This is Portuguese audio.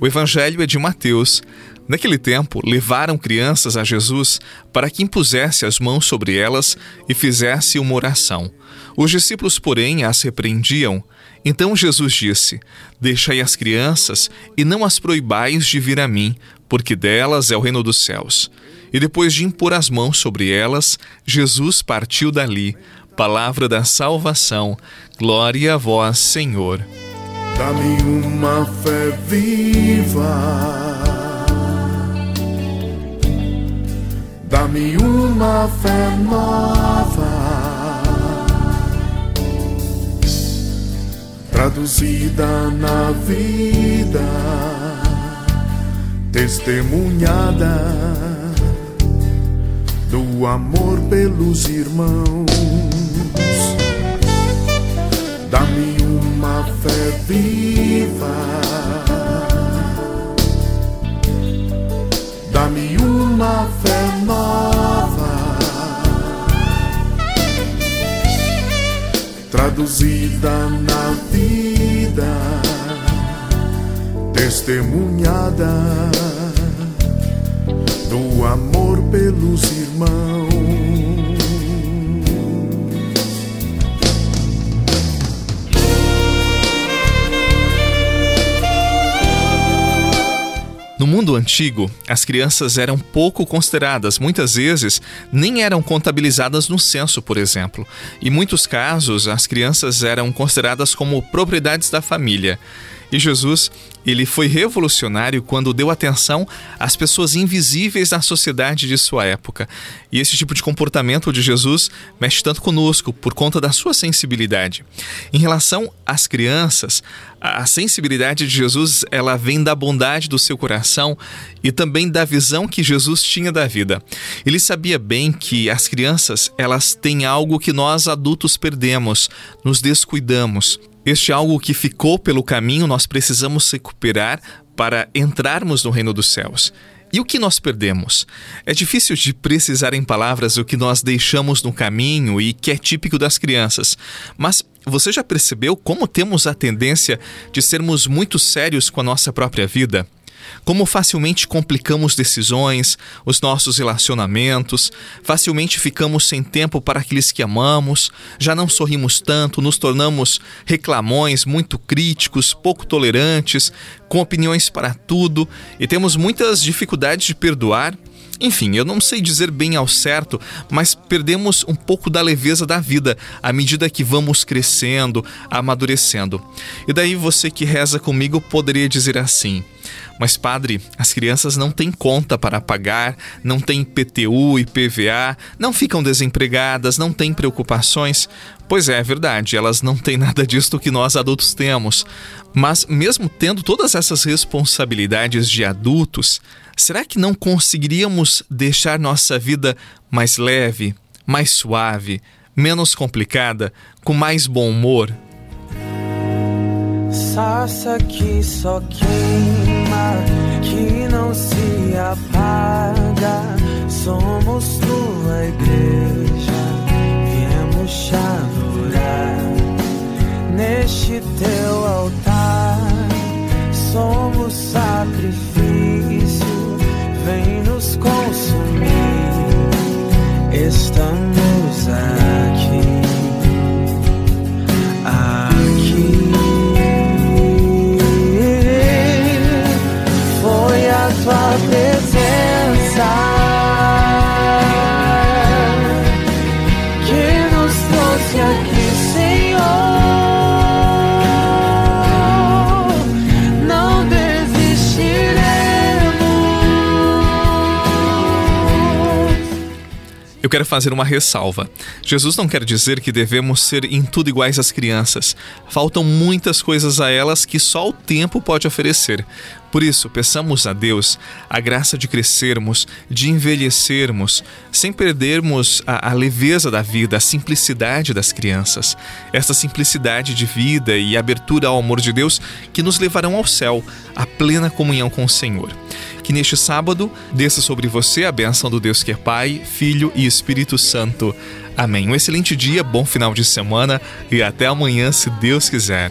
o evangelho é de Mateus. Naquele tempo, levaram crianças a Jesus para que impusesse as mãos sobre elas e fizesse uma oração. Os discípulos, porém, as repreendiam. Então Jesus disse: Deixai as crianças e não as proibais de vir a mim, porque delas é o reino dos céus. E depois de impor as mãos sobre elas, Jesus partiu dali. Palavra da salvação. Glória a vós, Senhor. Dá-me uma fé viva. Dá-me uma fé nova. Traduzida na vida, testemunhada do amor pelos irmãos. Dá-me fé viva. Dá-me uma fé nova, traduzida na vida, testemunhada do amor pelos irmãos. No mundo antigo, as crianças eram pouco consideradas, muitas vezes nem eram contabilizadas no censo, por exemplo. Em muitos casos, as crianças eram consideradas como propriedades da família. E Jesus, ele foi revolucionário quando deu atenção às pessoas invisíveis na sociedade de sua época. E esse tipo de comportamento de Jesus mexe tanto conosco por conta da sua sensibilidade. Em relação às crianças, a sensibilidade de Jesus, ela vem da bondade do seu coração e também da visão que Jesus tinha da vida. Ele sabia bem que as crianças, elas têm algo que nós adultos perdemos, nos descuidamos. Este algo que ficou pelo caminho nós precisamos recuperar para entrarmos no reino dos céus. E o que nós perdemos? É difícil de precisar em palavras o que nós deixamos no caminho e que é típico das crianças, mas você já percebeu como temos a tendência de sermos muito sérios com a nossa própria vida? Como facilmente complicamos decisões, os nossos relacionamentos, facilmente ficamos sem tempo para aqueles que amamos, já não sorrimos tanto, nos tornamos reclamões, muito críticos, pouco tolerantes, com opiniões para tudo e temos muitas dificuldades de perdoar enfim, eu não sei dizer bem ao certo, mas perdemos um pouco da leveza da vida à medida que vamos crescendo, amadurecendo. E daí você que reza comigo poderia dizer assim: mas, padre, as crianças não têm conta para pagar, não têm PTU e PVA, não ficam desempregadas, não têm preocupações. Pois é, é verdade, elas não têm nada disso que nós adultos temos. Mas, mesmo tendo todas essas responsabilidades de adultos, será que não conseguiríamos deixar nossa vida mais leve, mais suave, menos complicada, com mais bom humor? Que só queima, que não se apaga. Eu quero fazer uma ressalva. Jesus não quer dizer que devemos ser em tudo iguais às crianças. Faltam muitas coisas a elas que só o tempo pode oferecer. Por isso, peçamos a Deus a graça de crescermos, de envelhecermos, sem perdermos a, a, leveza da vida, a simplicidade das crianças. Essa simplicidade de vida e abertura ao amor de Deus que nos levarão ao céu, à plena comunhão com o Senhor. Que neste sábado desça sobre você a bênção do Deus que é Pai, Filho e Espírito Santo. Amém. Um excelente dia, bom final de semana e até amanhã, se Deus quiser.